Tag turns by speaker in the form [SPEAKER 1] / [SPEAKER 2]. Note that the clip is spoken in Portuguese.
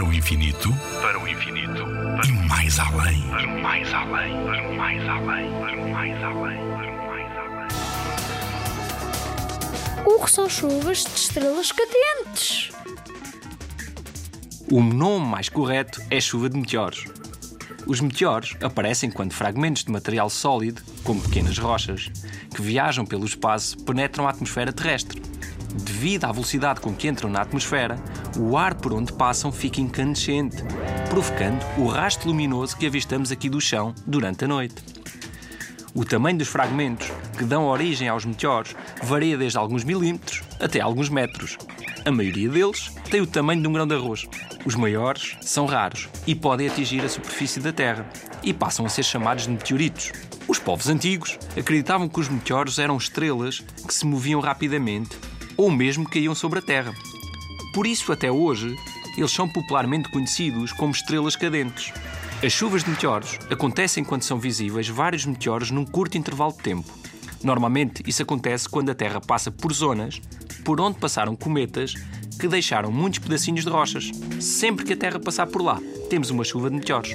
[SPEAKER 1] Para o infinito, para o infinito, e mais além, para mais além, para mais além, para mais além, para mais além.
[SPEAKER 2] O que são chuvas de estrelas cadentes?
[SPEAKER 3] O nome mais correto é chuva de meteoros. Os meteoros aparecem quando fragmentos de material sólido, como pequenas rochas, que viajam pelo espaço, penetram a atmosfera terrestre. Devido à velocidade com que entram na atmosfera, o ar por onde passam fica incandescente, provocando o rastro luminoso que avistamos aqui do chão durante a noite. O tamanho dos fragmentos que dão origem aos meteoros varia desde alguns milímetros até alguns metros. A maioria deles tem o tamanho de um grão de arroz. Os maiores são raros e podem atingir a superfície da Terra e passam a ser chamados de meteoritos. Os povos antigos acreditavam que os meteoros eram estrelas que se moviam rapidamente ou mesmo caíam sobre a Terra. Por isso, até hoje, eles são popularmente conhecidos como estrelas cadentes. As chuvas de meteoros acontecem quando são visíveis vários meteoros num curto intervalo de tempo. Normalmente, isso acontece quando a Terra passa por zonas por onde passaram cometas que deixaram muitos pedacinhos de rochas. Sempre que a Terra passar por lá, temos uma chuva de meteoros.